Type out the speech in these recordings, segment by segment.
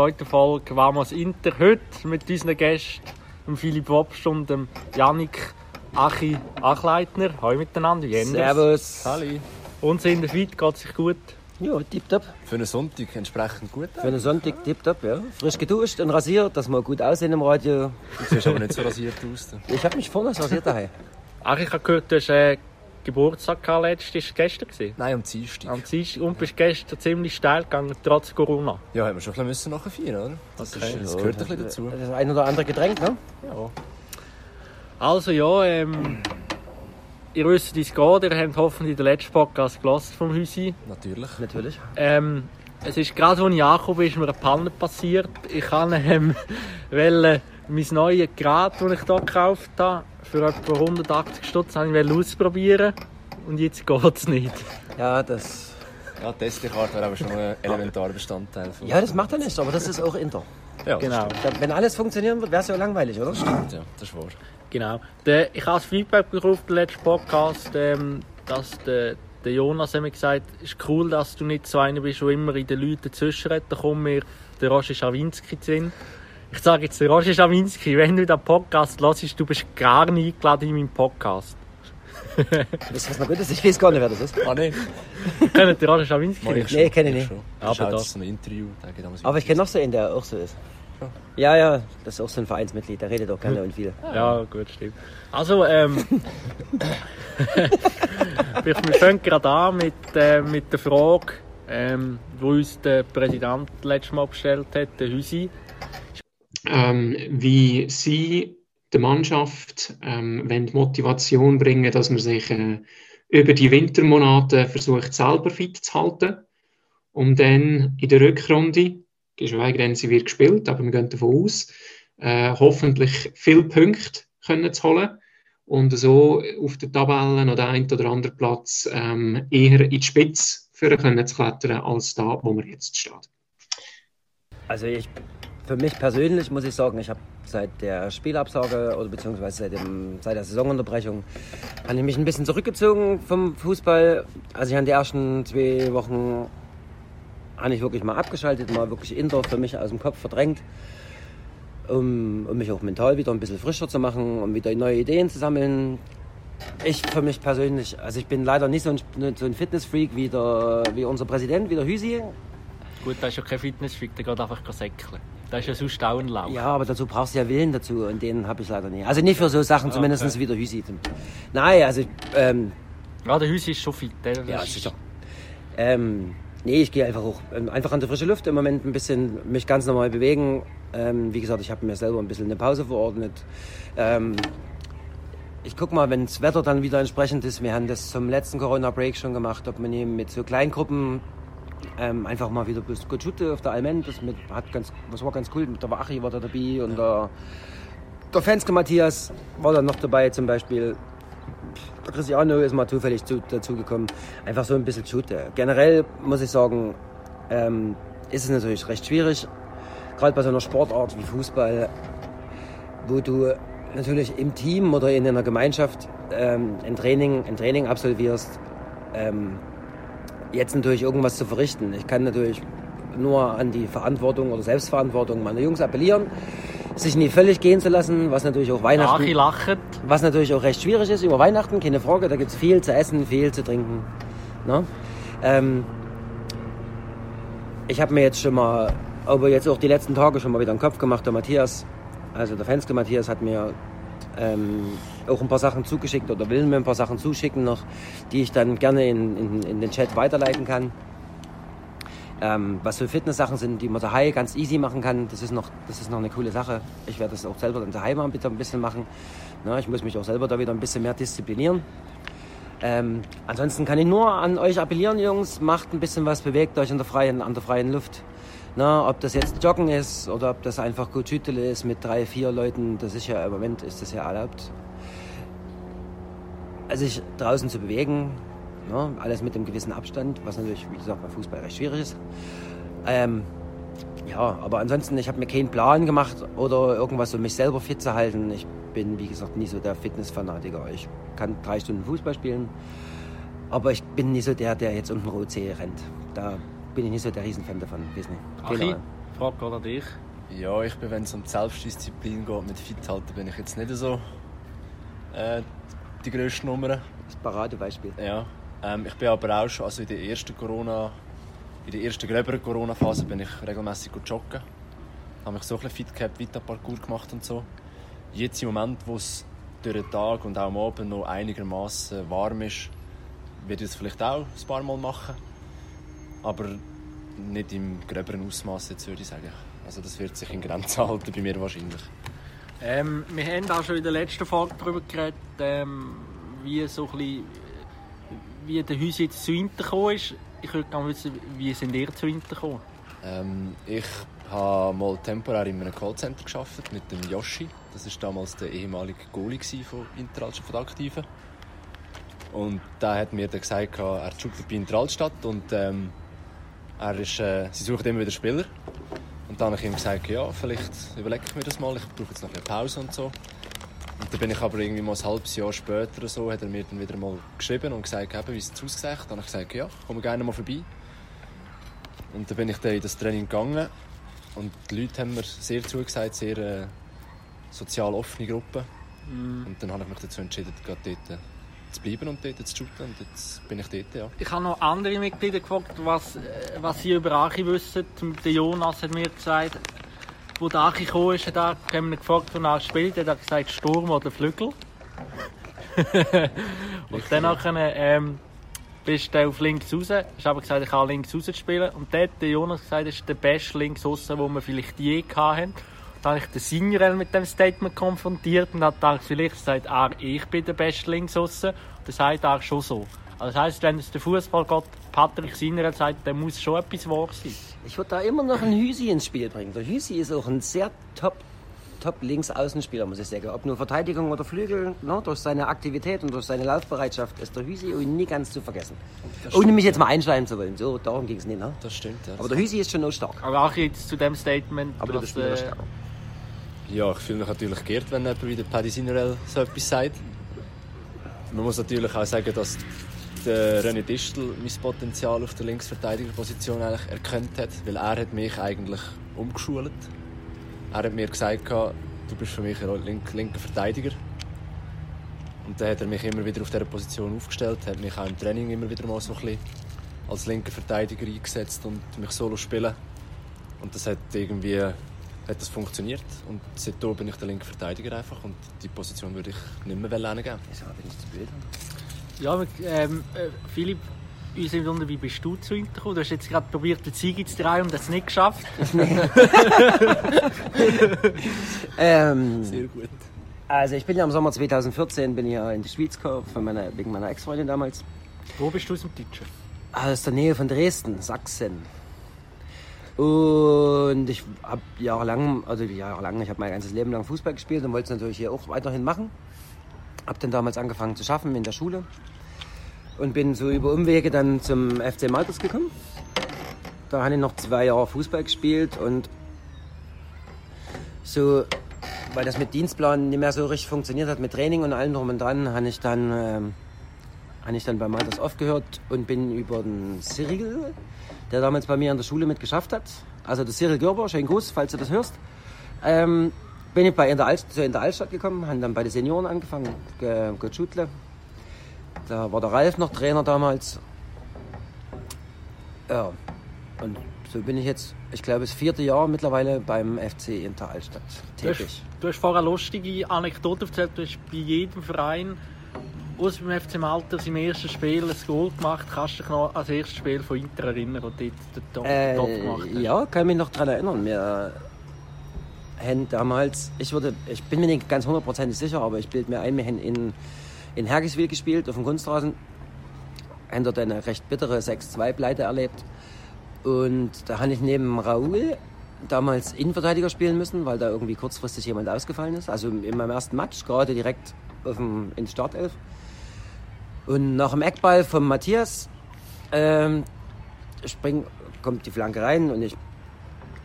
der zweiten Folge Vamos Inter. Heute mit unseren Gästen, dem Philipp Wobst und dem Janik Achi Achleitner. Hallo miteinander, Jens. Servus. Hallo. Und sind fit, geht sich gut? Ja, tipptopp. Für einen Sonntag entsprechend gut. Für einen Sonntag tipptopp, ja. Frisch geduscht und rasiert, dass wir gut aussehen im Radio. Du siehst aber nicht so rasiert aus. Ich habe mich vorne rasiert daheim. Ach, ich habe gehört, du hast äh, Geburtstag gehabt letztes. Gestern gewesen? Nein, am Dienstag. Am Dienstag. Und bist gestern ziemlich steil gegangen, trotz Corona. Ja, haben wir schon ein bisschen nachfeiern, oder? Das, Okay. ist, das gehört ein bisschen dazu. Das ein oder andere Getränk, ne? Ja. Also ja, ähm, ihr wisst, wie es geht. Ihr habt hoffentlich den letzten Podcast gelassen vom Häusi. Natürlich. Natürlich. Ähm, es ist gerade, als ich angekommen bin, ist mir eine Panne passiert. Ich kann ähm, mein neues Gerät, das ich hier gekauft habe, für etwa 180 Stutz habe ich ausprobieren. Und jetzt geht es nicht. Ja, das. Ja, die SD-Karte wäre aber schon ein elementarer Bestandteil. Von Ja, das macht er nicht, aber das ist auch Inter. ja, das Genau. Da- Wenn alles funktionieren würde, wäre es ja langweilig, oder? stimmt, ja, das ist wahr. genau. Der, ich habe das Feedback bekommen auf den letzten Podcast, ähm, dass der, der Jonas hat mir gesagt es ist cool, dass du nicht so einer bist, der immer in den Leuten dazwischenredet. Da kommt mir der Roger Schawinski zu Sinn. Ich sage jetzt, der Roger Schawinski, wenn du den Podcast hörst, du bist gar nicht eingeladen in meinen Podcast. Ihr, was noch gut ist? Ich weiß gar nicht, wer das ist. Ah, nein. Kennt ihr Roger Schawinski Mach ich nicht? schon, Nee, kenn ich nicht. Aber Das ist halt ein Interview. Aber ich kenne noch so einen, der auch so ist. Ja, ja, das ist auch so ein Vereinsmitglied, der redet auch gerne und viel. Ja, gut, stimmt. Also, ähm. wir wir fangen gerade an mit, äh, mit der Frage, ähm, die uns der Präsident letztes Mal gestellt hat, der Hüsi. Ähm, wie sie der Mannschaft ähm, wollen die Motivation bringen, dass man sich äh, über die Wintermonate versucht, selber fit zu halten, um dann in der Rückrunde, geschweige denn sie wird gespielt, aber wir gehen davon aus, äh, hoffentlich viele Punkte können zu holen und so auf der Tabelle oder ein oder anderen Platz ähm, eher in die Spitze für können zu klettern, als da, wo man jetzt steht. Also ich, für mich persönlich muss ich sagen, ich habe seit der Spielabsage oder beziehungsweise seit, dem, seit der Saisonunterbrechung habe ich mich ein bisschen zurückgezogen vom Fußball. Also ich habe die ersten zwei Wochen habe ich wirklich mal abgeschaltet, mal wirklich Inter für mich aus dem Kopf verdrängt, um, um mich auch mental wieder ein bisschen frischer zu machen, um wieder neue Ideen zu sammeln. Ich für mich persönlich, also ich bin leider nicht so ein, so ein Fitnessfreak wie, wie unser Präsident, wie der Hüsi. Gut, da ist ja kein Fitnessfreak, der geht einfach säckeln. Da ist ja sonst auch ein Lauf. Ja, aber dazu brauchst du ja Willen dazu und den habe ich leider nicht. Also nicht für so Sachen, zumindest wie der Hüsi. Nein, also ähm, Ja, der Hüsi ist schon fit. Ja, das sicher. Ähm, nee, ich gehe einfach hoch. Ähm, Einfach an der frische Luft im Moment ein bisschen mich ganz normal bewegen. Ähm, wie gesagt, ich habe mir selber ein bisschen eine Pause verordnet. Ähm, ich guck mal, wenn das Wetter dann wieder entsprechend ist. Wir haben das zum letzten Corona-Break schon gemacht, ob man eben mit so Kleingruppen ähm, einfach mal wieder bis gut shooten auf der Almen. Das, mit, hat ganz, das war ganz cool. Der Wachi war da dabei und der, der Fenske Matthias war dann noch dabei zum Beispiel. Der Cristiano ist mal zufällig zu, dazugekommen. Einfach so ein bisschen shooten. Generell muss ich sagen, ähm, ist es natürlich recht schwierig. Gerade bei so einer Sportart wie Fußball, wo du natürlich im Team oder in einer Gemeinschaft ähm, ein, Training, ein Training absolvierst, ähm, jetzt natürlich irgendwas zu verrichten. Ich kann natürlich nur an die Verantwortung oder Selbstverantwortung meiner Jungs appellieren, sich nie völlig gehen zu lassen, was natürlich auch Weihnachten, lacht. was natürlich auch recht schwierig ist über Weihnachten, keine Frage. Da gibt es viel zu essen, viel zu trinken. Ne? Ähm, ich habe mir jetzt schon mal, aber jetzt auch die letzten Tage schon mal wieder einen Kopf gemacht. Der Matthias, also der Fenske Matthias, hat mir ähm, auch ein paar Sachen zugeschickt oder will mir ein paar Sachen zuschicken noch, die ich dann gerne in, in, in den Chat weiterleiten kann. Ähm, was so Fitness-Sachen sind, die man daheim ganz easy machen kann, das ist noch, das ist noch eine coole Sache. Ich werde das auch selber dann daheim bitte ein bisschen machen. Na, ich muss mich auch selber da wieder ein bisschen mehr disziplinieren. Ähm, ansonsten kann ich nur an euch appellieren, Jungs, macht ein bisschen was, bewegt euch in der freien, an der freien Luft. Na, ob das jetzt Joggen ist oder ob das einfach gut Schüttele ist mit drei, vier Leuten, das ist ja im Moment ist das ja erlaubt. Also sich draußen zu bewegen, ne, alles mit einem gewissen Abstand, was natürlich, wie gesagt, bei Fußball recht schwierig ist. Ähm, ja, aber ansonsten, ich habe mir keinen Plan gemacht oder irgendwas, um mich selber fit zu halten. Ich bin, wie gesagt, nie so der Fitnessfanatiker. Ich kann drei Stunden Fußball spielen, aber ich bin nie so der, der jetzt um den Rotsee rennt. Da bin ich nicht so der Riesenfan davon. Keine Achi. Frage geht an dich. Ja, ich bin, wenn es um die Selbstdisziplin geht, mit fit halten, bin ich jetzt nicht so äh, die grösste Nummer. Das Paradebeispiel. Ja. Ähm, ich bin aber auch schon, also in der ersten Corona, in der ersten gröberen Corona-Phase bin ich regelmäßig joggen. Habe mich so ein bisschen fit gehabt, Vita-Parcours gemacht und so. Jetzt im Moment, wo es durch den Tag und auch am Abend noch einigermaßen warm ist, werde ich es vielleicht auch ein paar Mal machen. Aber nicht im gröberen Ausmaß jetzt würde ich sagen. Also das wird sich in Grenzen halten bei mir wahrscheinlich. Ähm, wir haben auch schon in der letzten Folge darüber geredet, ähm, wie, so ein bisschen, wie der Häuser jetzt zu Inter gekommen ist. Ich würde gerne wissen, wie sind ihr zu Inter gekommen? Ähm, ich habe mal temporär in einem Callcenter gearbeitet mit dem Yoshi. Das war damals der ehemalige Goalie von Inter Altstadt, von Aktiven. Und der hat mir dann gesagt, er joggt bei Inter Altstadt und ähm, er ist, äh, sie sucht immer wieder Spieler. Und dann habe ich ihm gesagt, ja, vielleicht überlege ich mir das mal, ich brauche jetzt noch eine Pause und so. Und dann bin ich aber irgendwie mal ein halbes Jahr später oder so, hat er mir dann wieder mal geschrieben und gesagt, eben, wie es aussieht. Dann habe ich gesagt, ja, komme gerne mal vorbei. Und dann bin ich dann in das Training gegangen und die Leute haben mir sehr zugesagt, sehr äh, sozial offene Gruppe. Und dann habe ich mich dazu entschieden, gerade dort äh, zu bleiben und dort zu shooten. Und jetzt bin ich dort, ja. Ich habe noch andere Mitglieder gefragt, was, was sie über Achi wissen. Der Jonas hat mir gesagt, wo der Achi gekommen ist, hat er haben wir ihn gefragt, wo er spielt. Er hat gesagt, Sturm oder Flügel. und dann nachher, ähm, bist du auf links raus. Hast aber gesagt, ich kann links raus spielen. Und dort hat der Jonas gesagt, das ist der beste links raus, den wir vielleicht je hatten. Dann habe ich den Signorel mit dem Statement konfrontiert und hat gedacht, vielleicht sagt er, ich bin der beste links raus. Und das sagt er schon so. Also das heisst, wenn es der Fußballgott Patrick Signorel sagt, dann muss schon etwas wahr sein. Ich würde da immer noch einen Hüsi ins Spiel bringen. Der Hüsi ist auch ein sehr top, top Linksaußenspieler, muss ich sagen. Ob nur Verteidigung oder Flügel, ne, durch seine Aktivität und durch seine Laufbereitschaft ist der Hüsi und nie ganz zu vergessen. Ohne mich jetzt mal einschleimen zu wollen. So, darum ging es nicht. Ne? Das stimmt, ja. Aber der Hüsi ist schon noch stark. Aber auch jetzt zu dem Statement, Aber der was, Spieler ist äh, stärker. Ja, ich fühle mich natürlich geehrt, wenn jemand wie der Paddy Sinorel so etwas sagt. Man muss natürlich auch sagen, dass der René Distel mein Potenzial auf der Linksverteidigerposition eigentlich erkannt hat, weil er hat mich eigentlich umgeschult. Er hat mir gesagt, du bist für mich ein link linker Verteidiger. Und dann hat er mich immer wieder auf dieser Position aufgestellt, hat mich auch im Training immer wieder mal so ein bisschen als linker Verteidiger eingesetzt und mich solo spielen. Und das hat irgendwie hat das funktioniert. Und seitdem bin ich der linke Verteidiger einfach und die Position würde ich nicht mehr hergeben. Ist aber nicht zu blöd. Ja, aber, ähm, äh, Philipp, uns im Wunder, wie bist du zu Inter gekommen? Du hast jetzt gerade probiert, den Sieg zu drehen und das nicht geschafft. Ähm, Sehr gut. also ich bin ja im Sommer 2014 bin ich ja in die Schweiz gekommen, von meiner, wegen meiner Ex-Freundin damals. Wo bist du aus dem Deutschen? Aus der Nähe von Dresden, Sachsen. Und ich habe jahrelang, also jahrelang, ich habe mein ganzes Leben lang Fußball gespielt und wollte es natürlich hier auch weiterhin machen. Habe dann damals angefangen zu schaffen in der Schule und bin so über Umwege dann zum FC Malters gekommen. Da habe ich noch zwei Jahre Fußball gespielt und so, weil das mit Dienstplan nicht mehr so richtig funktioniert hat, mit Training und allem drum und dran, habe ich dann, ähm, habe ich dann bei Malters aufgehört und bin über den Cyril, der damals bei mir in der Schule mit geschafft hat, also der Cyril Görber, schönen Gruß, falls du das hörst, ähm, bin ich bei in der, Alt, zu in der Altstadt gekommen, habe dann bei den Senioren angefangen, ge, geschudle. Da war der Ralf noch Trainer damals. Ja, und so bin ich jetzt, ich glaube, das vierte Jahr mittlerweile beim FC Inter Altstadt Du hast, tätig. du hast vorher lustige Anekdote erzählt. Du hast bei jedem Verein, außer beim FC Malta, im ersten Spiel ein Goal gemacht. Kannst du dich noch an das erste Spiel von Inter erinnern, das dort den Top, Äh, Top gemacht hast? ja, kann mich noch daran erinnern. Wir haben damals, ich, würde, ich bin mir nicht ganz hundertprozentig sicher, aber ich bilde mir ein, wir haben in, in Hergiswil gespielt, auf dem Kunstrasen. Haben dort eine recht bittere 6-2-Pleite erlebt. Und da habe ich neben Raoul damals Innenverteidiger spielen müssen, weil da irgendwie kurzfristig jemand ausgefallen ist. Also in meinem ersten Match, gerade direkt auf dem, in Startelf. Und nach dem Eckball von Matthias ähm, spring, kommt die Flanke rein und ich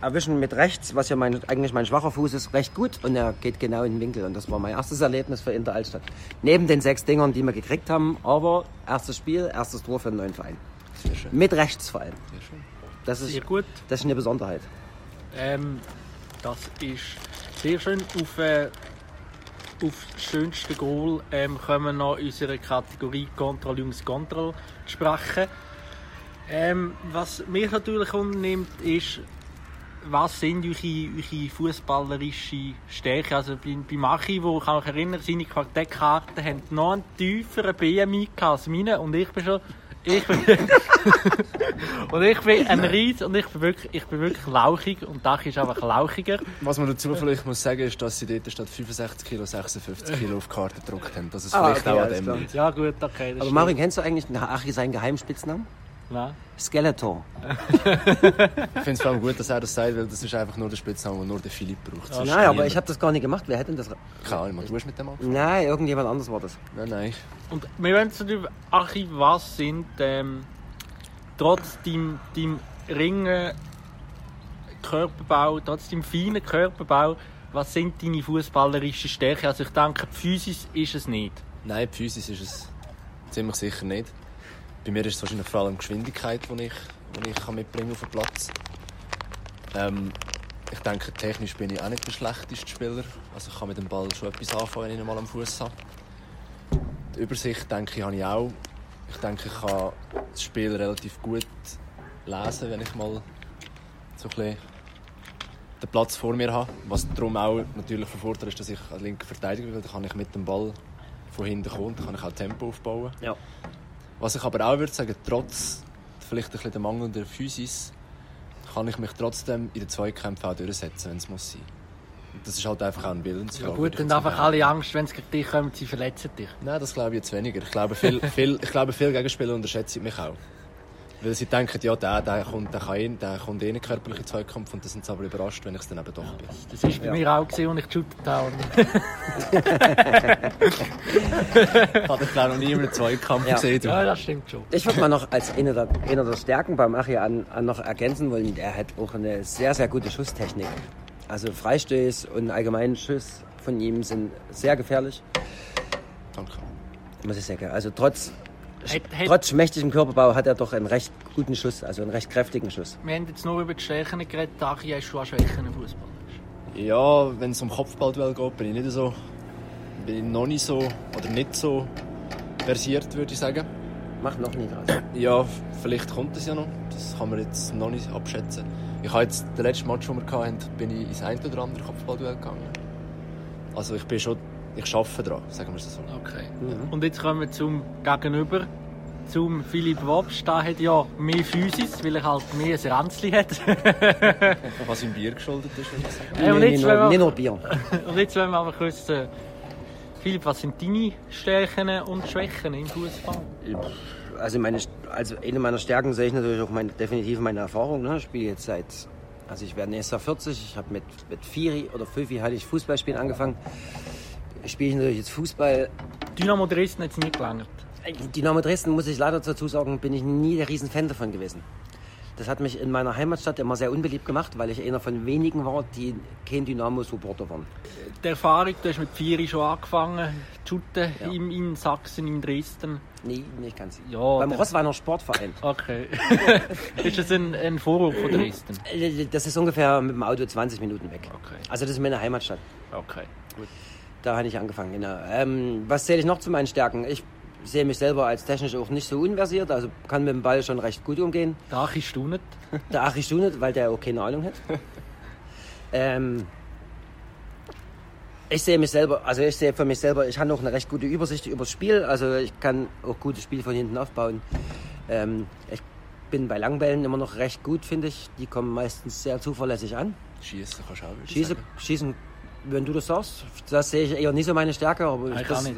erwische mit rechts, was ja mein, eigentlich mein schwacher Fuß ist, recht gut und er geht genau in den Winkel. Und das war mein erstes Erlebnis für Inter Altstadt. Neben den sechs Dingern, die wir gekriegt haben, aber erstes Spiel, erstes Tor für den neuen Verein. Sehr schön. Mit rechts vor allem. Sehr schön. Das ist, Sehr gut. das ist eine Besonderheit. Ähm, das ist sehr schön. Auf, äh, auf das schönste Goal ähm, kommen wir noch in unserer Kategorie Control Jungs Control sprechen. Ähm, was mich natürlich umnimmt, ist, was sind eure, eure fußballerische Stärken? Also bei, bei Machi, wo ich mich erinnere, seine Quartettkarten haben noch einen tieferen BMI als meine und ich bin schon ich bin und ich bin ein Ries und ich bin wirklich, ich bin wirklich lauchig und Dach ist einfach lauchiger. Was man dazu vielleicht muss sagen, ist, dass sie dort statt 65 Kilo 56 Kilo auf die Karte gedruckt haben. Das ist Ah, vielleicht okay, auch an dem. Ja gut, okay. Das Aber stimmt. Marvin, kennst du eigentlich nach Achi seinen Geheimspitznamen? Nein. Skeletor. Ich finde es vor allem gut, dass er das sagt, weil das ist einfach nur der Spitzname, den nur der Philipp braucht. Sonst Nein, aber niemand. ich habe das gar nicht gemacht. Wer hätte denn das? Keine Ahnung, du hast mit dem angefangen? Nein, irgendjemand anders war das. Nein, nein. Und wir wollen zu dem Archiv, was sind ähm, trotz deinem, deinem ringen Körperbau, trotz deinem feinen Körperbau, was sind deine fußballerischen Stärken? Also ich denke, die Physis ist es nicht. Nein, die Physis ist es ziemlich sicher nicht. Bei mir ist es wahrscheinlich vor allem die Geschwindigkeit, die ich, die ich mitbringen auf den Platz. Ähm, ich denke, technisch bin ich auch nicht der schlechteste Spieler. Also ich kann mit dem Ball schon etwas anfangen, wenn ich ihn mal am Fuß habe. Die Übersicht, denke ich, habe ich auch. Ich denke, ich kann das Spiel relativ gut lesen, wenn ich mal so ein bisschen den Platz vor mir habe. Was darum auch natürlich von Vorteil ist, dass ich als linker Verteidiger bin. Da kann ich mit dem Ball von hinten kommen, dann kann ich auch Tempo aufbauen. Ja. Was ich aber auch würde sagen, trotz vielleicht ein bisschen der mangelnden Physis, kann ich mich trotzdem in den Zweikämpfen auch durchsetzen, wenn es muss sein. Und das ist halt einfach auch ein Willensfrage. Ja gut, dann mal einfach alle Angst, wenn sie gegen dich kommen, sie verletzen dich. Nein, das glaube ich jetzt weniger. Ich glaube, viel, viel, ich glaube, viele Gegenspieler unterschätzen mich auch. Weil sie denken, ja, der, der, kommt, der, kann eh, der kommt eh in Zweikampf und dann sind sie aber überrascht, wenn ich es dann eben doch bin. Das war bei Ja. mir auch, gewesen, als ich geshootet habe. Hat ich glaube noch nie in einem Zweikampf Ja. gesehen. du. ja, das stimmt schon. Ich würde mal noch als eine der, eine der Stärken beim Achi an, an noch ergänzen wollen, er hat auch eine sehr, sehr gute Schusstechnik. Also Freistöß und allgemein Schuss von ihm sind sehr gefährlich, Danke. muss ich sagen. Also trotz, Hat, hat, trotz schmächtigem Körperbau hat er doch einen recht guten Schuss, also einen recht kräftigen Schuss. wir haben jetzt nur über die Stärken geredet, Dachi, hast du auch Schwächen im Fußball? Ja, wenn es um Kopfballduell geht, bin ich nicht so, bin ich noch nicht so oder nicht so versiert, würde ich sagen. Macht noch nicht raus. Ja, vielleicht kommt es ja noch. Das kann man jetzt noch nicht abschätzen. Ich habe jetzt den letzten Match, den wir hatten, bin ich ins ein oder andere Kopfballduell gegangen. Also ich bin schon, ich arbeite daran, sagen wir es so. Okay. Mhm. Und jetzt kommen wir zum Gegenüber, zum Philipp Wobst. Der hat ja mehr Physis, weil er halt mehr ein Ranzli hat. Was im Bier geschuldet ist, würde ich sagen. Und jetzt nicht, wir- nicht nur Bier. Und jetzt wollen wir aber wissen, Philipp, was sind deine Stärken und Schwächen im Fußball? Also, meine, also eine meiner Stärken sehe ich natürlich auch meine, definitiv meine Erfahrung. Ne? Ich spiele jetzt seit, also ich werde nächstes Jahr 40. Ich habe mit, mit vier oder fünf hatte ich Fußballspielen angefangen. Spiele ich natürlich jetzt Fußball. Dynamo Dresden hat es nie gelangt. Dynamo Dresden, muss ich leider dazu sagen, bin ich nie der Riesenfan davon gewesen. Das hat mich in meiner Heimatstadt immer sehr unbeliebt gemacht, weil ich einer von wenigen war, die kein Dynamo-Supporter waren. Die Erfahrung, du hast mit vier schon angefangen, shooten Ja. in, in Sachsen, in Dresden. Nee, nicht ganz. Ja, Beim Rossweiner Sportverein. Okay. ist das ein, ein Vorwurf von Dresden? Äh, Das ist ungefähr mit dem Auto 20 Minuten weg. Okay. Also das ist meine Heimatstadt. Okay. Da habe ich angefangen, genau. Ähm, was zähle ich noch zu meinen Stärken? Ich sehe mich selber als technisch auch nicht so unversiert, also kann mit dem Ball schon recht gut umgehen. Der Achi staunet. Der Achi Stunet, weil der auch keine Ahnung hat. ähm, ich sehe mich selber, also ich sehe für mich selber, ich habe auch eine recht gute Übersicht über das Spiel, also ich kann auch gutes Spiel von hinten aufbauen. Ähm, ich bin bei Langbällen immer noch recht gut, finde ich. Die kommen meistens sehr zuverlässig an. Schießen kannst du auch, Schießen, schießen, wenn du das sagst, das sehe ich eher nicht so meine Stärke, aber Ich das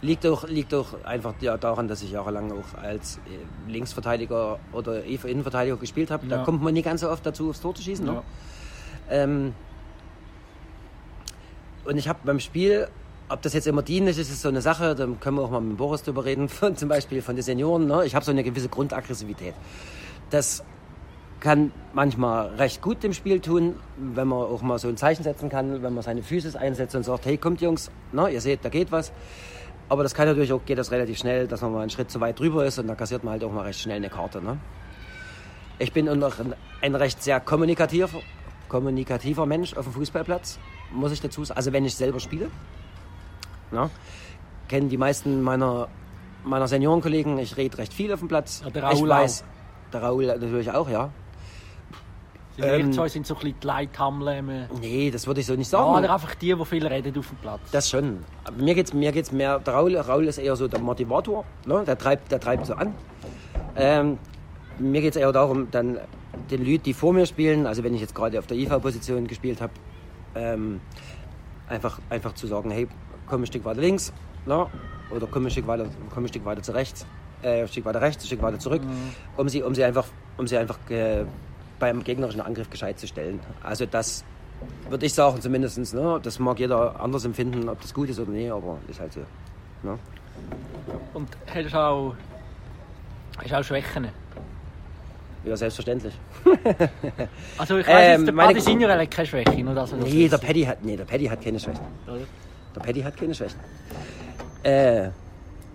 liegt auch, liegt auch einfach ja, daran, dass ich jahrelang auch als äh, Linksverteidiger oder Innenverteidiger gespielt habe. Da Ja. kommt man nicht ganz so oft dazu, aufs Tor zu schießen. Ne? Ja. Ähm, und ich habe beim Spiel, ob das jetzt immer dienlich ist, ist so eine Sache, da können wir auch mal mit Boris drüber reden, von, zum Beispiel von den Senioren. Ne? Ich habe so eine gewisse Grundaggressivität. Das kann manchmal recht gut dem Spiel tun, wenn man auch mal so ein Zeichen setzen kann, wenn man seine Füße einsetzt und sagt, hey, kommt Jungs, ne, ihr seht, da geht was. Aber das kann natürlich auch, geht das relativ schnell, dass man mal einen Schritt zu weit drüber ist und da kassiert man halt auch mal recht schnell eine Karte. Ne? Ich bin noch ein, recht sehr kommunikativer, kommunikativer Mensch auf dem Fußballplatz, muss ich dazu sagen. Also wenn ich selber spiele. Ja, kennen die meisten meiner, meiner Seniorenkollegen. Ich rede recht viel auf dem Platz. Ja, der Raoul ich weiß, der Raoul natürlich auch, ja. Sie Ähm, zwei sind so ein bisschen die Leithammeln. Nee, das würde ich so nicht Ja, sagen. oder einfach die, die viel reden auf dem Platz. Das schon. Mir geht's, mir geht's mehr, der Raul, Raul ist eher so der Motivator, ne? der, treibt, der treibt so an. Ähm, mir geht's eher darum, dann den Leuten, die vor mir spielen, also wenn ich jetzt gerade auf der IV-Position gespielt habe, ähm, einfach, einfach zu sagen, hey, komm ein Stück weiter links, ne? oder komm ein Stück weiter, komm ein Stück weiter zu rechts, äh, ein Stück weiter rechts, ein Stück weiter zurück, um sie, um sie einfach, um sie einfach äh, beim gegnerischen Angriff gescheit zu stellen. Also das würde ich sagen zumindest. Ne? Das mag jeder anders empfinden, ob das gut ist oder nicht, aber ist halt so. Ne? Und hast du auch, hast auch Schwächen? Ja, selbstverständlich. Also ich weiss Ähm, der Paddy hat keine Schwäche, nur das Nee, der. Paddy hat, nee, der Paddy hat keine Schwächen. Oder? Der Paddy hat keine Schwächen. Äh,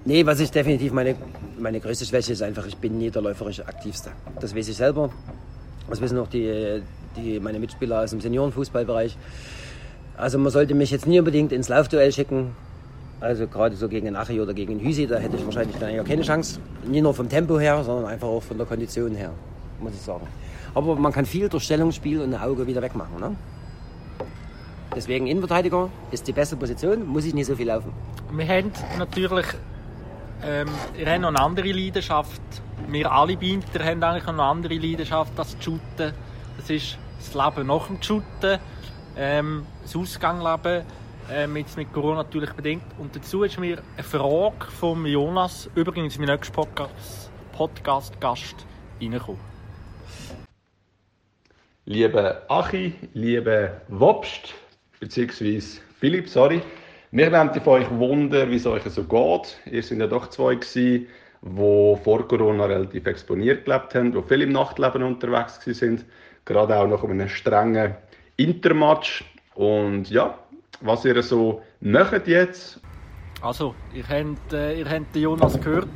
nee, was ich definitiv meine, meine größte Schwäche ist einfach, ich bin nie der läuferisch aktivste. Das weiß ich selber. Das wissen auch die, die, meine Mitspieler aus dem Seniorenfußballbereich. Also man sollte mich jetzt nie unbedingt ins Laufduell schicken. Also gerade so gegen einen Achi oder gegen einen Hüsi, da hätte ich wahrscheinlich dann ja keine Chance. Nie nur vom Tempo her, sondern einfach auch von der Kondition her, muss ich sagen. Aber man kann viel durch Stellungsspiel und Auge wieder wegmachen. Ne? Deswegen Innenverteidiger ist die beste Position, muss ich nicht so viel laufen. Wir haben natürlich ähm, wir eine andere Leidenschaft. Wir alle bei Inter haben eigentlich eine andere Leidenschaft als das Shooten. Das ist das Leben nach dem Shooten, ähm, das Ausgangleben, ähm, jetzt mit Corona natürlich bedingt. Und dazu ist mir eine Frage von Jonas, übrigens mein nächster Podcast- Podcast-Gast, reingekommen. Liebe Achi, liebe Wobst, beziehungsweise Philipp, sorry. Wir wollen von euch wundern, wie es euch so geht. Ihr seid ja doch zwei gewesen, die vor Corona relativ exponiert gelebt haben, die viel im Nachtleben unterwegs sind. Gerade auch nach einem strengen Intermatch. Und ja, was ihr so macht jetzt, Also, ihr habt, äh, ihr habt den Jonas gehört.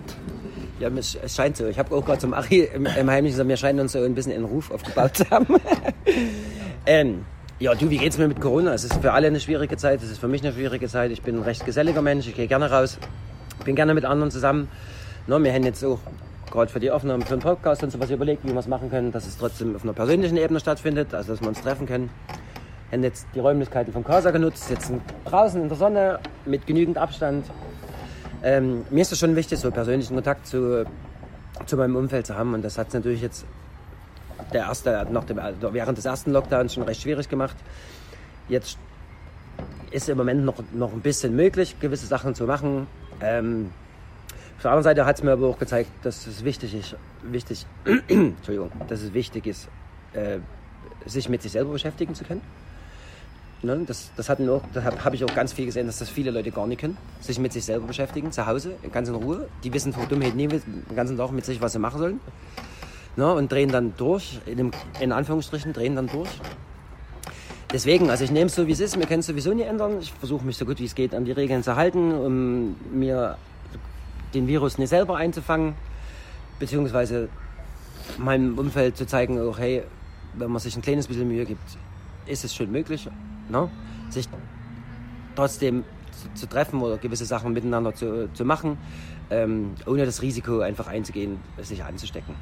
Ja, es scheint so. Ich habe auch gerade zum Achi im, im Heimlichen gesagt, wir scheinen uns so ein bisschen einen Ruf aufgebaut zu haben. ähm, ja, du, wie geht's mir mit Corona? Es ist für alle eine schwierige Zeit. Es ist für mich eine schwierige Zeit. Ich bin ein recht geselliger Mensch. Ich gehe gerne raus. Bin gerne mit anderen zusammen. No, wir haben jetzt auch gerade für die Aufnahmen für den Podcast und so was überlegt, wie wir es machen können, dass es trotzdem auf einer persönlichen Ebene stattfindet, also dass wir uns treffen können. Haben jetzt die Räumlichkeiten vom Casa genutzt, sitzen draußen in der Sonne mit genügend Abstand. Ähm, mir ist es schon wichtig, so persönlichen Kontakt zu, zu meinem Umfeld zu haben. Und das hat es natürlich jetzt der erste, nach dem, also während des ersten Lockdowns schon recht schwierig gemacht. Jetzt ist im Moment noch, noch ein bisschen möglich, gewisse Sachen zu machen. Ähm, der anderen Seite hat es mir aber auch gezeigt, dass es wichtig ist, wichtig, Entschuldigung, dass es wichtig ist, äh, sich mit sich selber beschäftigen zu können. Ne, das, das hatten habe hab ich auch ganz viel gesehen, dass das viele Leute gar nicht können. Sich mit sich selber beschäftigen, zu Hause, ganz in Ruhe. Die wissen vor Dummheit nie den ganzen Tag mit sich, was sie machen sollen. Ne, und drehen dann durch, in, dem, in Anführungsstrichen, drehen dann durch. Deswegen, also ich nehme es so, wie es ist. Wir können es sowieso nie ändern. Ich versuche mich so gut wie es geht an die Regeln zu halten, um mir den Virus nicht selber einzufangen. Beziehungsweise meinem Umfeld zu zeigen, auch, hey, wenn man sich ein kleines bisschen Mühe gibt, ist es schon möglich, ne? sich trotzdem zu, zu treffen oder gewisse Sachen miteinander zu, zu machen, ähm, ohne das Risiko einfach einzugehen, sich anzustecken.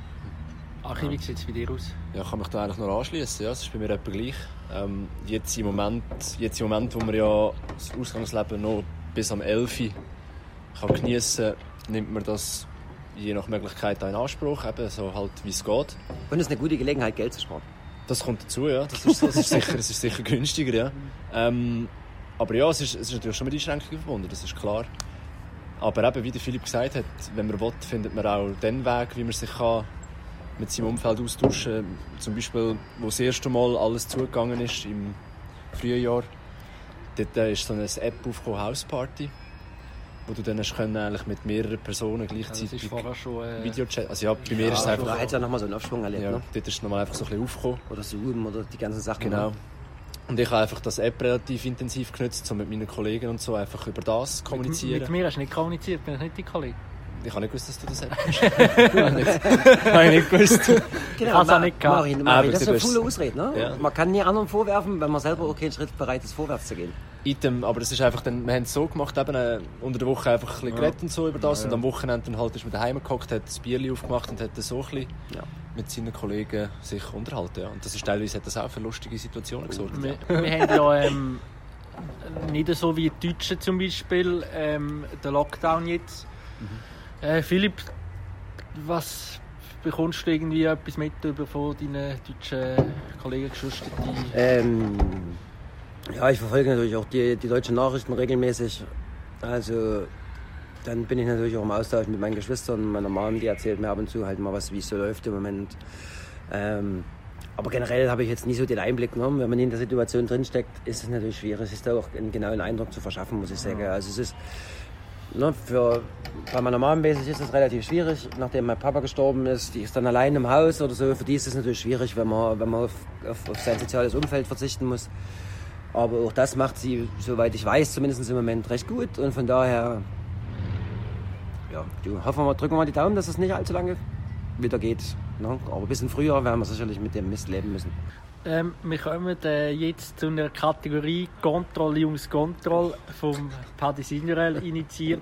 Achim, wie sieht es bei dir aus? Ja, ich kann mich da eigentlich noch anschließen. Ja, es ist bei mir etwa gleich. Ähm, jetzt, im Moment, jetzt im Moment, wo man ja das Ausgangsleben noch bis am 11 Uhr kann geniessen nimmt man das je nach Möglichkeit in Anspruch, eben so halt wie es geht. Und es ist eine gute Gelegenheit, Geld zu sparen. Das kommt dazu, ja. Das ist, das ist, sicher, das ist sicher günstiger, ja. Ähm, aber ja, es ist, es ist natürlich schon mit Einschränkungen verbunden, das ist klar. Aber eben, wie der Philipp gesagt hat, wenn man will, findet man auch den Weg, wie man sich kann mit seinem Umfeld austauschen kann. Zum Beispiel, wo das erste Mal alles zugegangen ist, im Frühjahr, dort äh, ist so eine App aufgekommen, Houseparty, wo du dann hast können, eigentlich mit mehreren Personen Also, gleichzeitig vorher schon... Äh, Videochat. Also ja, bei mir ist es Da einfach... hat es ja nochmal so einen Aufschwung erlebt. Ja, Ne? dort ist es nochmal einfach so ein bisschen aufgekommen. Oder Zoom oder die ganzen Sachen. Genau. Ne? Und ich habe einfach das App relativ intensiv genutzt, um mit meinen Kollegen und so einfach über das zu mit, kommunizieren. mit mir hast du nicht kommuniziert, bin ich nicht die Kollege. Ich habe nicht gewusst, dass du das hättest. ich habe ich nicht gewusst. Genau, auch nicht gehabt. Marin, Ah, das ist du eine volle Ausrede. Ne? Ja. Man kann nie anderen vorwerfen, wenn man selber auch keinen Schritt bereit ist, vorwärts zu gehen. Item, aber das ist einfach dann, wir haben es so gemacht, eben, äh, unter der Woche einfach ein bisschen geredet und so über das und am Wochenende dann halt ist man daheim gehockt, hat das Bierli aufgemacht und hat dann so ein bisschen Ja. mit seinen Kollegen sich unterhalten. Ja. Und das ist teilweise hat das auch für lustige Situationen gesorgt. Wir, wir haben ja ähm, nicht so wie die Deutschen zum Beispiel ähm, den Lockdown jetzt. Äh, Philipp, was bekommst du irgendwie etwas mit über von deinen deutschen Kollegen, Geschwistern? Die Ähm, ja, ich verfolge natürlich auch die, die deutschen Nachrichten regelmäßig. Also dann bin ich natürlich auch im Austausch mit meinen Geschwistern, meiner Mom, die erzählt mir ab und zu halt mal was, wie es so läuft im Moment. Ähm, aber generell habe ich jetzt nie so den Einblick genommen. Wenn man in der Situation drinsteckt, ist es natürlich schwierig, sich da auch einen genauen Eindruck zu verschaffen, muss ich sagen. Also es ist, ne, für, bei meiner Mom mäßig ist es relativ schwierig, nachdem mein Papa gestorben ist. Die ist dann allein im Haus oder so. Für die ist es natürlich schwierig, wenn man, wenn man auf, auf, auf sein soziales Umfeld verzichten muss. Aber auch das macht sie, soweit ich weiß, zumindest im Moment recht gut. Und von daher, ja, du, hoffen wir mal, drücken wir mal die Daumen, dass es nicht allzu lange wieder geht. Ne? Aber ein bisschen früher werden wir sicherlich mit dem Mist leben müssen. Ähm, wir kommen äh, jetzt zu einer Kategorie Control Jungs Control vom Paddy Signorel initiiert.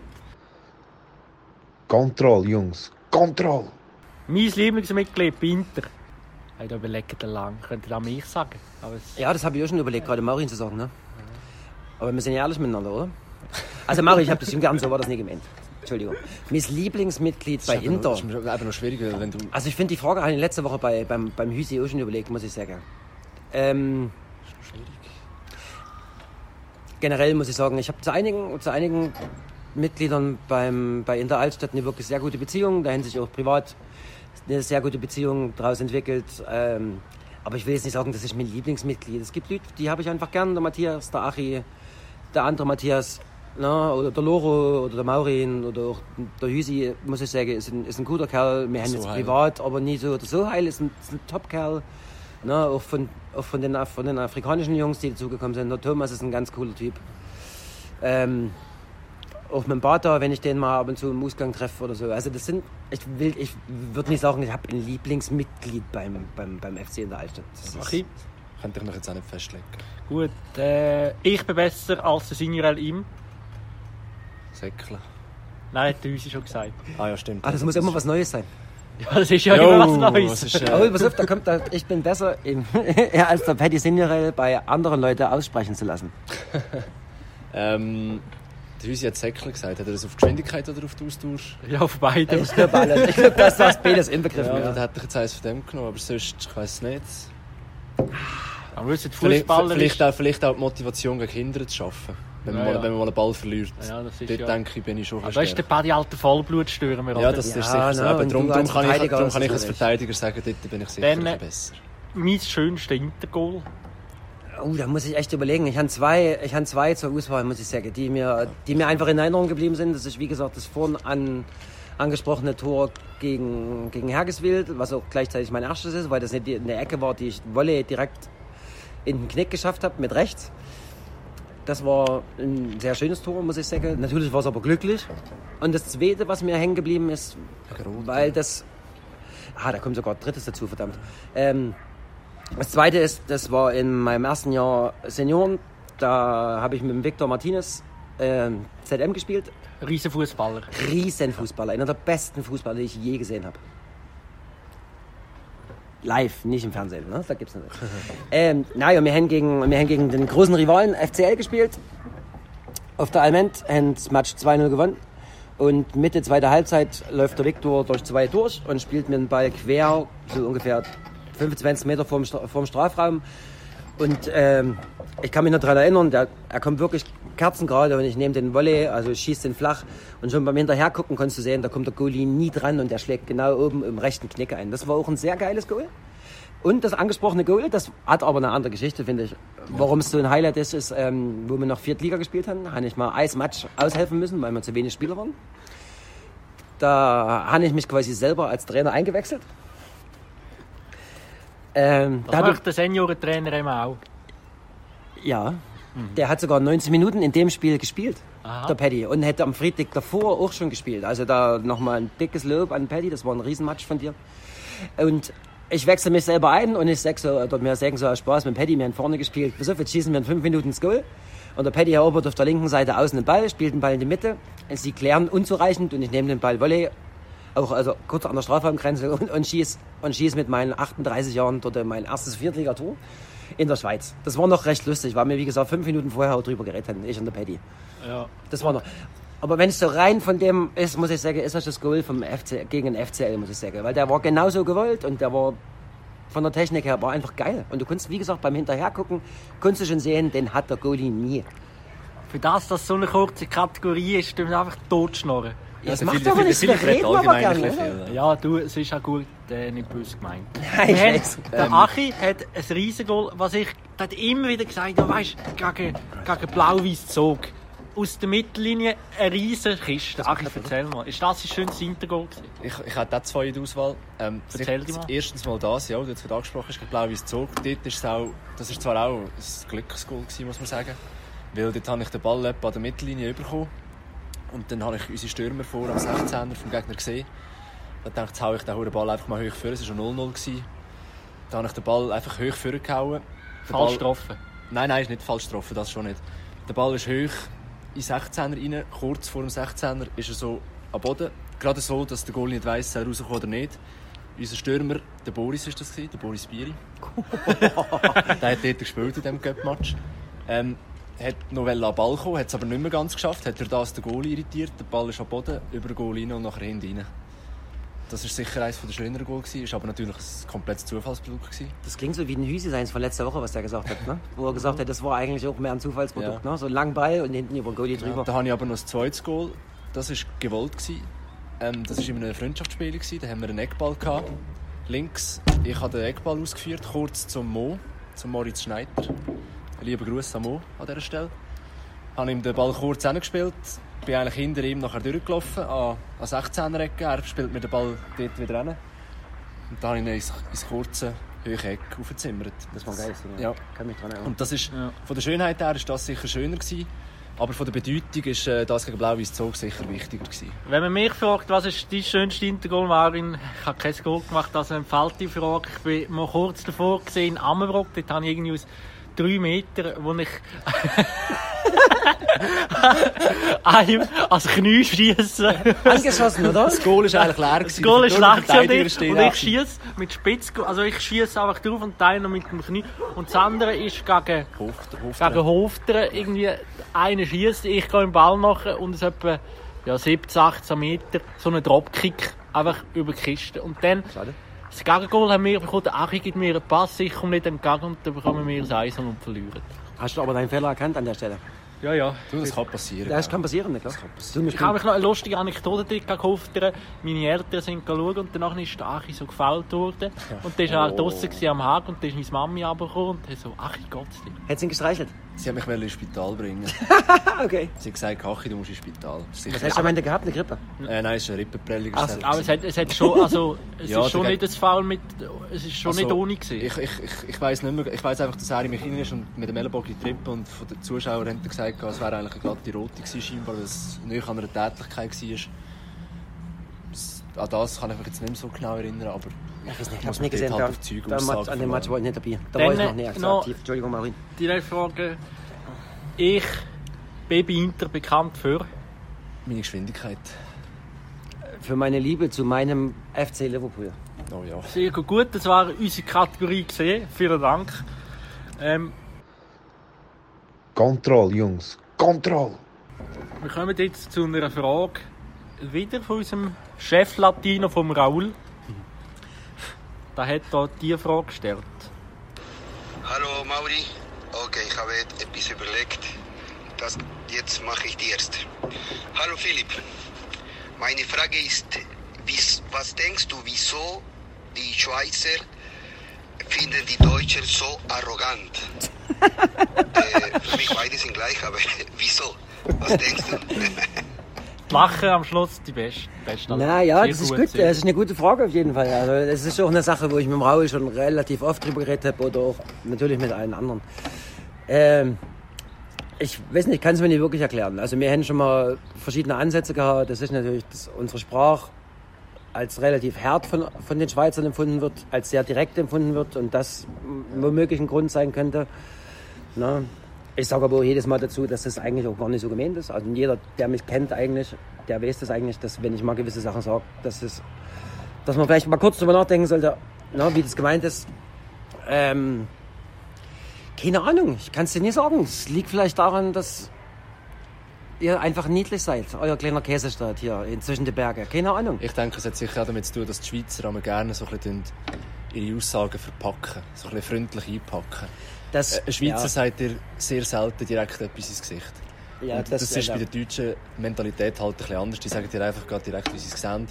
Control, Jungs. Control. Mein Lieblingsmitglied Pinter. Da überlegt lang. Könnt ihr das mich sagen? Ja, das habe ich auch schon überlegt, gerade Marin zu sagen. Ne? Aber wir sind ja ehrlich miteinander, oder? Also Marin, ich habe das schon gern, so war das nicht gemeint. Entschuldigung. Mein Lieblingsmitglied bei Inter. Das ist eben noch schwieriger, wenn du... Also ich finde die Frage habe ich letzte Woche bei, beim, beim Hüsi auch schon überlegt, muss ich sagen. Ähm, generell muss ich sagen, ich habe zu einigen, zu einigen Mitgliedern beim, bei Inter Altstadt eine wirklich sehr gute Beziehung. Da haben sich auch privat eine sehr gute Beziehung daraus entwickelt. Ähm, aber ich will jetzt nicht sagen, das ist mein Lieblingsmitglied. Es gibt Leute, die habe ich einfach gern. Der Matthias, der Achi, der andere Matthias, na, oder der Loro oder der Maurin oder auch der Hüsi, muss ich sagen, ist ein, ist ein guter Kerl. Wir haben So jetzt heil. privat, aber nie so oder so heil, ist ein, ist ein Top-Kerl. Na, auch von, auch von, den, von den afrikanischen Jungs, die dazugekommen sind. Der Thomas ist ein ganz cooler Typ. Ähm, auch mit dem Bata, wenn ich den mal ab und zu im Ausgang treffe oder so. Also das sind, ich will, ich würde nicht sagen, ich habe ein Lieblingsmitglied beim, beim, beim FC in der Altstadt. Das ist, okay. Könnte ich noch jetzt auch nicht festlegen. Gut, äh, ich bin besser als der Signorel ihm. Säckle. Nein, hat der Hüsi schon gesagt. Ah ja, stimmt. ah, das muss immer was Neues sein. Ja, das ist ja Jo, immer was Neues. was ist, äh, Aber pass auf, da kommt da, ich bin besser im, als der Paddy Signorel bei anderen Leuten aussprechen zu lassen. Ähm, der Hüsi hat Säckle gesagt. Hat er das auf Geschwindigkeit oder auf den Austausch? Ja, auf beiden. Ich glaube alles. Ich glaube, das war beides inbegriffen. Ja, Ja, dann hätte ich jetzt eins von dem genommen, aber sonst, ich weiß es nicht. Aber wissen, Vielleicht, Fußballer vielleicht, ist... auch, vielleicht auch die Motivation gegen Kinder zu schaffen. Wenn, man Ja, mal, ja. wenn man mal einen Ball verliert. Ja, das ist Dort ja- denke ich, bin ich schon Aber da ist der verstärkt. Paddy alter Vollblutstürmer, Ja, oder? das Ja, ist sicher so. ne, Aber und darum, darum kann ich, darum kann ich als. Verteidiger sagen, dort bin ich sicher Dann, besser. Mein schönster Intergoal. Oh, da muss ich echt überlegen. Ich habe zwei, ich habe zwei zur Auswahl, muss ich sagen, die mir, die mir einfach in Erinnerung geblieben sind. Das ist, wie gesagt, das vorhin an, angesprochene Tor gegen, gegen Hergeswild, was auch gleichzeitig mein erstes ist, weil das nicht die- eine Ecke war, die ich Wolle direkt in den Knick geschafft habe, mit rechts. Das war ein sehr schönes Tor, muss ich sagen. Natürlich war es aber glücklich. Und das zweite, was mir hängen geblieben ist, weil das. Ah, da kommt sogar drittes dazu, verdammt. Ähm, das zweite ist, das war in meinem ersten Jahr Senioren. Da habe ich mit dem Victor Martinez ähm, ZM gespielt. Riesenfußballer. Riesenfußballer, einer der besten Fußballer, die ich je gesehen habe. Live, nicht im Fernsehen, ne? Da gibt's nicht. ähm, naja, wir haben, gegen, wir haben gegen den großen Rivalen FCL gespielt. Auf der Alment haben das Match 2-0 gewonnen. Und Mitte zweiter Halbzeit läuft der Viktor durch zwei durch und spielt mir den Ball quer, so ungefähr 25 Meter vorm, vorm Strafraum. Und ähm, ich kann mich noch daran erinnern, der, er kommt wirklich kerzengerade und ich nehme den Volley, also schieße den flach. Und schon beim Hinterhergucken konntest du sehen, da kommt der Goalie nie dran und der schlägt genau oben im rechten Knick ein. Das war auch ein sehr geiles Goal. Und das angesprochene Goal, das hat aber eine andere Geschichte, finde ich. Warum es so ein Highlight ist, ist, ähm, wo wir noch Viertliga gespielt haben, habe ich mal Eismatch aushelfen müssen, weil wir zu wenig Spieler waren. Da habe ich mich quasi selber als Trainer eingewechselt. Ähm, Das da hat er- macht der Seniorentrainer immer auch. ja, Der hat sogar 90 Minuten in dem Spiel gespielt, Aha. der Paddy. Und hätte am Freitag davor auch schon gespielt. Also da nochmal ein dickes Lob an Paddy, das war ein Riesenmatch von dir. Und ich wechsle mich selber ein und ich sag so, oder wir sagen so aus Spaß mit Paddy, wir haben vorne gespielt. Pass auf, jetzt schießen wir in fünf Minuten ins Goal. Und der Paddy erobert auf der linken Seite außen den Ball, spielt den Ball in die Mitte. Sie klären unzureichend und ich nehme den Ball Volley, auch also kurz an der Strafraumgrenze und, und schieß und schieß mit meinen 38 Jahren dort mein erstes Viertligator in der Schweiz. Das war noch recht lustig, weil wir wie gesagt fünf Minuten vorher auch drüber geredet haben, ich und der Paddy. Ja. Das war noch. Aber wenn es so rein von dem ist, muss ich sagen, ist das das Goal vom FC, gegen den FCL, muss ich sagen. Weil der war genauso gewollt und der war von der Technik her war einfach geil. Und du kannst, wie gesagt, beim Hinterhergucken, kannst du schon sehen, den hat der Goalie nie. Für das, dass so eine kurze Kategorie ist, wir einfach totschnorren. Das der macht aber nichts, wir reden aber allgemein gerne. oder? Ja, du, es ist auch gut, äh, nicht böse gemeint. Nein, Wir haben-. Der Achi hat ein Riesengoal, was ich, der hat immer wieder gesagt, ja weißt, gegen, gegen Blau-Weiß Zog. Aus der Mittellinie eine riesen Kiste. Achi, erzähl mal. Ist das ein schönes Hintergoal gewesen? Ich, ich hatte auch zwei in der Auswahl. Ähm, Erzähl das- dir mal. Erstens mal das, ja, du hast gerade angesprochen, ist blau-weiß Zug. Dort ist es auch, das ist zwar auch ein Glücksgoal gewesen, muss man sagen. Weil dort habe ich den Ball etwa an der Mittellinie bekommen. Und dann habe ich unsere Stürmer vor am 16er vom Gegner gesehen. Da dachte ich, jetzt hau ich den Ball einfach mal hoch vor. Es war schon 0-0. gewesen. Da habe ich den Ball einfach hoch vorgehauen. Falsch getroffen. Nein, nein, ist nicht falsch getroffen, das schon nicht. Der Ball ist hoch in den 16er rein, kurz vor dem 16er ist er so am Boden. Gerade so, dass der Goalie nicht weiss, er rauskommen oder nicht. Unser Stürmer, der Boris ist das der Boris Bieri. der hat dort gespielt in diesem Cup-Match. Ähm, hat noch den Ball kommen, hat es aber nicht mehr ganz geschafft. Hat durch das den Goalie irritiert. Der Ball ist am Boden, über den Goal rein und nachher hinten rein. Das war sicher eines der schöneren Goal, war aber natürlich ein komplettes Zufallsprodukt. Gewesen. Das klingt so wie ein Hüsi seins von letzter Woche, was der gesagt hat. Ne? Wo er gesagt hat, das war eigentlich auch mehr ein Zufallsprodukt. Ja. Ne? So ein lang Ball und hinten über den Goalie drüber. Da habe ich aber noch ein zweites Goal. Das war gewollt. gewesen. Ähm, das war in einem Freundschaftsspiel. gewesen. Da haben wir einen Eckball. Gehabt. Links, ich habe den Eckball ausgeführt, kurz zum Mo, zum Moritz Schneider. Lieber Gruß an Mo an dieser Stelle. Habe ihm den Ball kurz hingespielt, bin eigentlich hinter ihm nachher durchgelaufen, an, an 16er-Ecke. Er spielt mir den Ball dort wieder rein. Und dann habe ich ihn ins, ins kurze, hohe Eck aufgezimmert. Das war geil. Ja. Erinnern. Und das ist, Ja. von der Schönheit her ist das sicher schöner gewesen. Aber von der Bedeutung ist äh, das gegen Blau-Weiß Zog sicher wichtiger gewesen. Wenn man mich fragt, was ist dein schönste Hintergoal, Marin, ich habe kein Goal gemacht, also empfällt die Frage. Ich war mal kurz davor gesehen in Ammenbrock, dort habe ich irgendwie aus drei Metern, wo ich einem als Knie schiesse. Angeschossen, oder? Das Goal ist eigentlich leer Das Goal ist der gewesen und ich schieße mit Spitz, also ich schieße einfach drauf und teile noch mit dem Knie. Und das andere ist gegen, Hofter, Hofter. gegen Hofteren, irgendwie einer schießt, ich gehe im Ball nach und es etwa ja, 17, 18 Meter, so ein Dropkick, einfach über die Kiste. Und dann, Schade. Das Gegengoal haben wir bekommen, der Achi gibt mir einen Pass, ich komme nicht entgegen und dann bekommen wir das Eisen und verlieren. Hast du aber deinen Fehler erkannt an der Stelle? Ja, ja. Du, das kann passieren. Das kann passieren, nicht klar. Du musst Ich habe mich noch eine lustige Anekdote Hofteren. Meine Eltern sind schauen und danach ist der Achi so gefault worden. Und dann war er Oh. draussen gewesen am Haken und dann ist meine Mami runtergekommen und hat so, Achi, geht's dir? Hättest du ihn gestreichelt? Sie haben mich ins Spital bringen. Okay. Sie haben gesagt, Kachi, du musst ins Spital. Was Sicher. hast du am Ende gehabt? Eine Grippe? Äh, nein, es ist eine Rippenprellung. Ach so, Aber es hat, es hat schon, also, es Ja, ist schon der- nicht ein Foul mit, es ist schon Also, nicht ohne gewesen. Ich, ich, ich, ich weiss nicht mehr. Ich weiss einfach, dass er in mich rein ist und mit dem Ellenbogen getrippt und von den Zuschauern haben gesagt, es wäre eigentlich eine glatte Rote gewesen, scheinbar, weil es nicht an einer Tätigkeit war. Das- An das kann ich mich jetzt nicht mehr so genau erinnern, aber Ich weiß nicht, ich muss hab's mir nicht gesehen. Da, halt auf Zeug da Match, an dem Match war ich nicht dabei. Da war ich noch nicht noch- aktiv. Entschuldigung, Marin. Die letzte Frage. Ich bin bei Inter bekannt für. meine Geschwindigkeit. Für meine Liebe zu meinem FC Liverpool. Oh ja. Sehr gut, gut, das war unsere Kategorie gesehen. Vielen Dank. Ähm, Control, Jungs. Control. wir kommen jetzt zu einer Frage wieder von unserem Chef Latino vom Raul. Der hat da die Frage gestellt. Hallo Mauri. Okay, ich habe etwas überlegt. Das, jetzt mache ich die erste. Hallo Philipp. Meine Frage ist, was denkst du, wieso die Schweizer finden die Deutschen so arrogant? äh, für mich beide sind gleich, aber wieso? Was denkst du? Lachen am Schluss die beste. beste Na ja, das ist gut. sehr Das ist eine gute Frage auf jeden Fall. Also, das ist auch eine Sache, wo ich mit dem Raul schon relativ oft drüber geredet habe oder auch natürlich mit allen anderen. Ähm, Ich weiß nicht, ich kann es mir nicht wirklich erklären. Also wir haben schon mal verschiedene Ansätze gehabt. Das ist natürlich, dass unsere Sprache als relativ hart von, von den Schweizern empfunden wird, als sehr direkt empfunden wird und das womöglich ein Grund sein könnte. Na, ich sage aber auch jedes Mal dazu, dass das eigentlich auch gar nicht so gemeint ist. Also jeder, der mich kennt eigentlich, der weiß das eigentlich, dass wenn ich mal gewisse Sachen sage, dass, es, dass man vielleicht mal kurz drüber nachdenken sollte, na, wie das gemeint ist. Ähm, keine Ahnung, ich kann es dir nicht sagen. Es liegt vielleicht daran, dass ihr einfach niedlich seid, euer kleiner Käsestaat hier inzwischen die Berge. Keine Ahnung. Ich denke, es hat sicher auch damit zu tun, dass die Schweizer immer gerne so ein bisschen ihre Aussagen verpacken, so ein bisschen freundlich einpacken. Das, Ein Schweizer ja, sagt dir sehr selten direkt etwas ins Gesicht. ja, und das, ist ja, bei der deutschen Mentalität halt ein bisschen anders. Die sagen dir einfach gerade direkt, wie sie es sehen.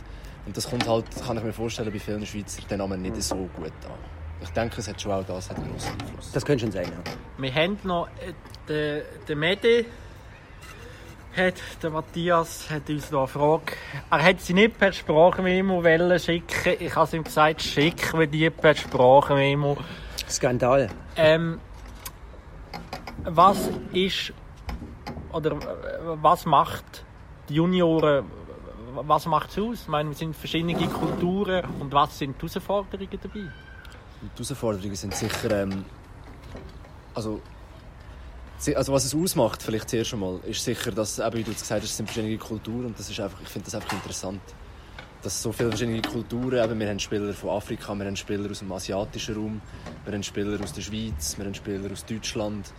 Und das kommt halt, kann ich mir vorstellen, bei vielen Schweizern den Namen nicht so gut an. Ich denke, es hat schon auch das hat einen grossen Einfluss. Das könnte schon sein, ja. Wir haben noch äh, den, den Medi. Hat, der Matthias hat uns noch eine Frage. Er hat sie nicht per Sprachmemo schicken. Ich habe ihm gesagt, schick mir die per Sprachmemo. Skandal. Ähm, was ist oder was macht die Junioren, was macht es aus? Ich meine, wir sind verschiedene Kulturen und was sind die Herausforderungen dabei? Die Herausforderungen sind sicher, ähm, also, also was es ausmacht, vielleicht zuerst einmal, ist sicher, dass, eben, wie du gesagt hast, es sind verschiedene Kulturen und das ist einfach, ich finde das einfach interessant. Dass so viele verschiedene Kulturen, eben, wir haben Spieler von Afrika, wir haben Spieler aus dem asiatischen Raum, wir haben Spieler aus der Schweiz, wir haben Spieler aus Deutschland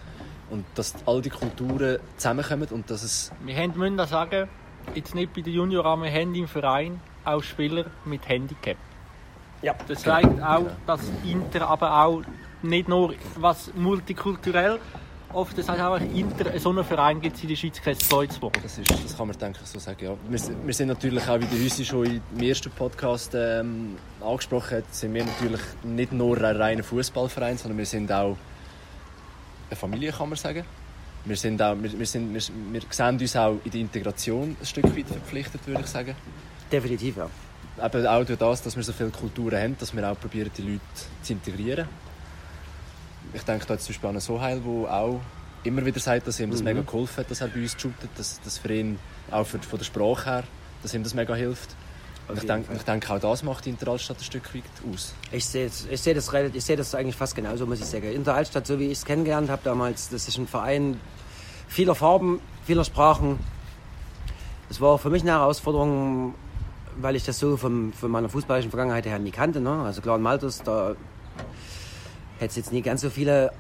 und dass all die Kulturen zusammenkommen und dass es Wir haben, müssen da sagen, jetzt nicht bei den Junioren, wir haben im Verein auch Spieler mit Handicap. Ja. Das zeigt auch, dass Inter aber auch nicht nur was multikulturell, oft das heißt auch Inter, so einen Verein gibt es in der Schweiz kein zweites Wort. Das, ist, das kann man denke ich so sagen, ja. Wir, sind- wir sind natürlich auch, wie der Hüsi schon im ersten Podcast ähm, angesprochen hat, sind wir natürlich nicht nur ein reiner Fußballverein, sondern wir sind auch eine Familie, kann man sagen. Wir, sind auch, wir, wir, sind, wir, wir sehen uns auch in der Integration ein Stück weit verpflichtet, würde ich sagen. Definitiv, ja. Eben auch durch das, dass wir so viele Kulturen haben, dass wir auch probieren, die Leute zu integrieren. Ich denke da jetzt zum Beispiel an Soheil, der auch immer wieder sagt, dass ihm das mega geholfen hat, dass er bei uns shootet, dass das für ihn auch für, von der Sprache her, dass ihm das mega hilft. Und ich denke, ich denke, auch das macht die Interalstadt ein Stück weit aus. Ich sehe es- ich sehe das, ich sehe das eigentlich fast genauso, muss ich sagen. In der Altstadt, so wie ich es kennengelernt habe damals, das ist ein Verein vieler Farben, vieler Sprachen. Das war auch für mich eine Herausforderung, weil ich das so vom, von meiner fußballischen Vergangenheit her nie kannte. Ne? Also klar in Maltus, da hätte es jetzt nie ganz so viele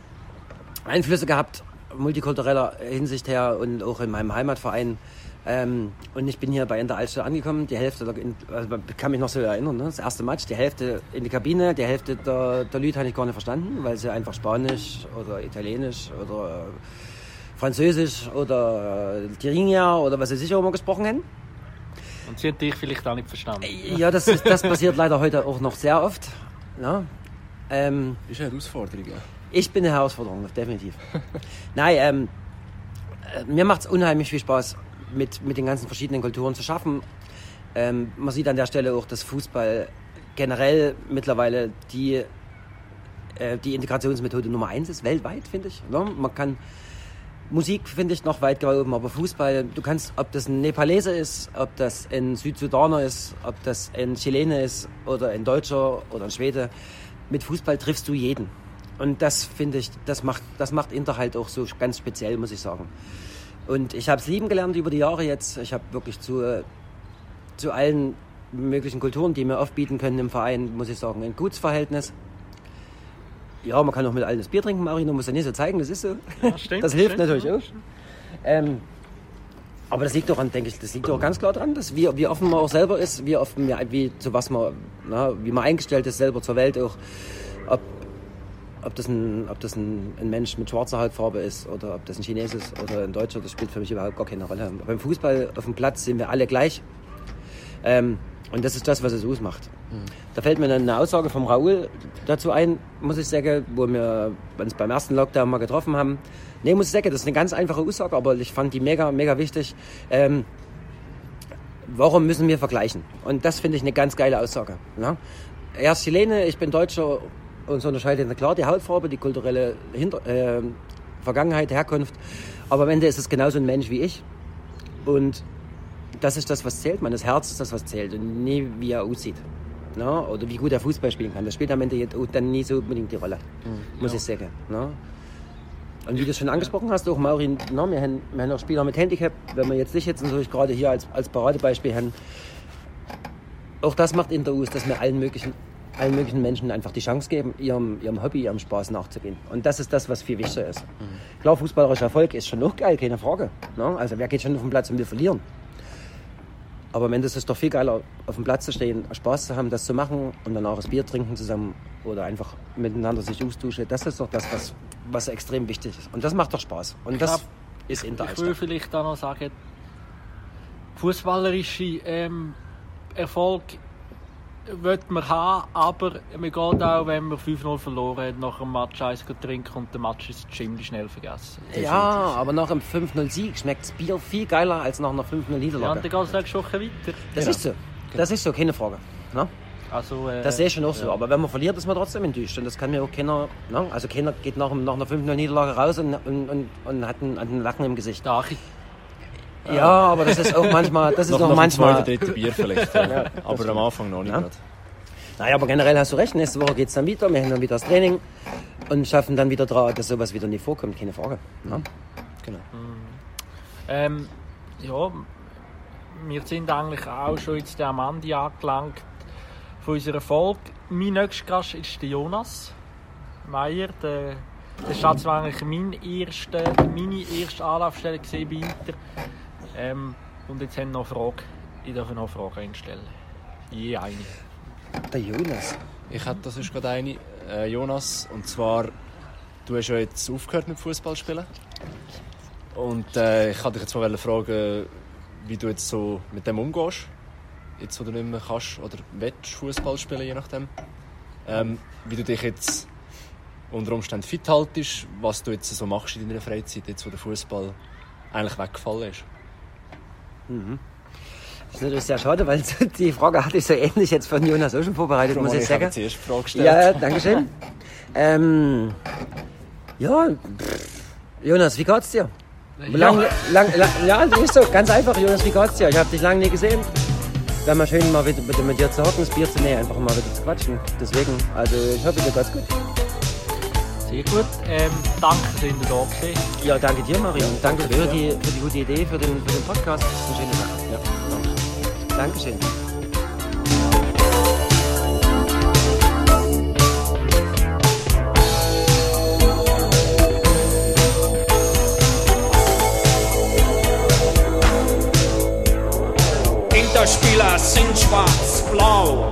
Einflüsse gehabt, multikultureller Hinsicht her und auch in meinem Heimatverein. Ähm, und ich bin hier bei Inter Altstadt angekommen, die Hälfte, der, in- also kann mich noch so erinnern, ne? das erste Match, die Hälfte in die Kabine, die Hälfte der, der Leute habe ich gar nicht verstanden, weil sie einfach Spanisch oder Italienisch oder äh, Französisch oder äh, Tirigna oder was sie sicher immer gesprochen haben. Und sie hat dich vielleicht auch nicht verstanden. Ja, das, ist, das passiert leider heute auch noch sehr oft. Ne? Ähm, ist eine Herausforderung. Ja. Ich bin eine Herausforderung, definitiv. Nein, ähm, äh, mir macht es unheimlich viel Spaß, mit, mit den ganzen verschiedenen Kulturen zu schaffen. Ähm, man sieht an der Stelle auch, dass Fußball generell mittlerweile die, äh, die Integrationsmethode Nummer eins ist, weltweit, finde ich. Ne? Man kann Musik, finde ich, noch weit oben, aber Fußball, du kannst, ob das ein Nepalese ist, ob das ein Südsudaner ist, ob das ein Chilene ist oder ein Deutscher oder ein Schwede, mit Fußball triffst du jeden. Und das finde ich, das macht, das macht Inter halt auch so ganz speziell, muss ich sagen. Und ich habe es lieben gelernt über die Jahre jetzt. Ich habe wirklich zu, zu allen möglichen Kulturen, die mir oft bieten können im Verein, muss ich sagen, ein gutes Verhältnis. Ja, man kann auch mit allen das Bier trinken, Marino, muss ja nicht so zeigen, das ist so. Ja, stimmt, Das hilft stimmt. natürlich auch. Ähm, aber das liegt doch an, denke ich, das liegt doch ganz klar daran, dass wie, wie offen man auch selber ist, wie offen, wir- wie, zu was man, na, wie man eingestellt ist selber zur Welt auch. Ob, ob das, ein, ob das ein, ein Mensch mit schwarzer Hautfarbe ist oder ob das ein Chines ist oder ein Deutscher, das spielt für mich überhaupt gar keine Rolle. Beim Fußball auf dem Platz sind wir alle gleich. Ähm, und das ist das, was es ausmacht. Da fällt mir eine Aussage vom Raoul dazu ein, muss ich sagen, wo wir uns beim ersten Lockdown mal getroffen haben. Nee, muss ich sagen, das ist eine ganz einfache Aussage, aber ich fand die mega, mega wichtig. Ähm, warum müssen wir vergleichen? Und das finde ich eine ganz geile Aussage. Ja? Er ist Chilene, ich bin Deutscher. Uns unterscheidet klar die Hautfarbe, die kulturelle Hinter äh, Vergangenheit, Herkunft. Aber am Ende ist es genauso ein Mensch wie ich. Und das ist das, was zählt. Man, Herz ist das, was zählt. Und nie, wie er aussieht. Ne? Oder wie gut er Fußball spielen kann. Das spielt am Ende jetzt dann nie so unbedingt die Rolle, muss ich sagen. Ne? Und wie du es schon angesprochen hast, auch Maureen, na, wir, haben, wir haben auch Spieler mit Handicap, wenn wir jetzt nicht jetzt natürlich gerade hier als, als Paradebeispiel haben. Auch das macht Inter aus, dass wir allen möglichen, allen möglichen Menschen einfach die Chance geben, ihrem, ihrem Hobby, ihrem Spaß nachzugehen. Und das ist das, was viel wichtiger ist. Klar, fußballerischer Erfolg ist schon noch geil, keine Frage. Ne? Also wer geht schon auf den Platz und will verlieren? Aber am Ende ist es doch viel geiler, auf dem Platz zu stehen, Spaß zu haben, das zu machen und danach das Bier trinken zusammen oder einfach miteinander sich austauschen. Das ist doch das, was, was extrem wichtig ist. Und das macht doch Spaß. Und das glaub, ist Inter Ich will vielleicht auch noch sagen, fußballerische ähm, Erfolg wird man haben, aber man geht auch, wenn man 5-0 verloren hat, nach einem Match eins trinken und den Match ist ziemlich schnell vergessen. Ja, aber nach einem 5-0-Sieg schmeckt das Bier viel geiler als nach einer 5-0-Niederlage. Ja, und dann geht es nächste Woche weiter. das ist so. Das ist so, keine Frage. Ne? Also, äh, Das sehe ich schon auch so. ja. Aber wenn man verliert, ist man trotzdem enttäuscht. Und das kann mir auch keiner. Ne? Also keiner geht nach, nach einer 5-0-Niederlage raus und, und, und, und hat ein, hat ein Lachen im Gesicht. Der Achi. Ja, aber das ist auch manchmal. Das ist Noch, auch noch manchmal. dritten Bier vielleicht. ja. Aber am Anfang noch nicht. Ja. Naja, aber generell hast du recht. Nächste Woche geht es dann wieder. Wir haben dann wieder das Training und schaffen dann wieder dran, dass sowas wieder nicht vorkommt. Keine Frage. Ne? Genau. Ähm, ja, wir sind eigentlich auch schon jetzt am Ende angelangt von unserer Folge. Mein nächster Gast ist der Jonas Meier. Der, das war zwar eigentlich mein erste, meine erste Anlaufstelle bei Inter. Ähm, und jetzt haben wir noch eine Frage. Ich darf noch eine Frage einstellen. Je eine. Der Jonas. Ich hätte das ist gerade eine, äh, Jonas, und zwar du hast ja jetzt aufgehört mit Fußball spielen und äh, ich wollte dich jetzt mal fragen, wie du jetzt so mit dem umgehst, jetzt wo du nicht mehr kannst oder willst Fußball spielen, je nachdem, ähm, wie du dich jetzt unter Umständen fit haltest, was du jetzt so machst in deiner Freizeit, jetzt wo der Fußball eigentlich weggefallen ist. Das ist natürlich sehr schade, weil die Frage hatte ich so ähnlich jetzt von Jonas auch schon vorbereitet, muss ich ich sagen. erste Frage gestellt. Ja, danke schön. ähm, ja, pff, Jonas, wie geht's dir? Lang, lang, lang, ja, das ist so, ganz einfach, Jonas, wie geht's dir? Ich habe dich lange nie gesehen. Wäre mal schön, mal wieder, wieder mit dir zu hocken, das Bier zu nehmen, einfach mal wieder zu quatschen. Deswegen, also ich hoffe, dir geht's gut. Sehr gut. Ähm, danke, dass ihr da gewesen. Ja, danke dir, Marion. Danke für die, für die gute Idee, für den, für den Podcast. Das ist eine schöne Sache. Ja. Dankeschön. Interspieler sind schwarz-blau.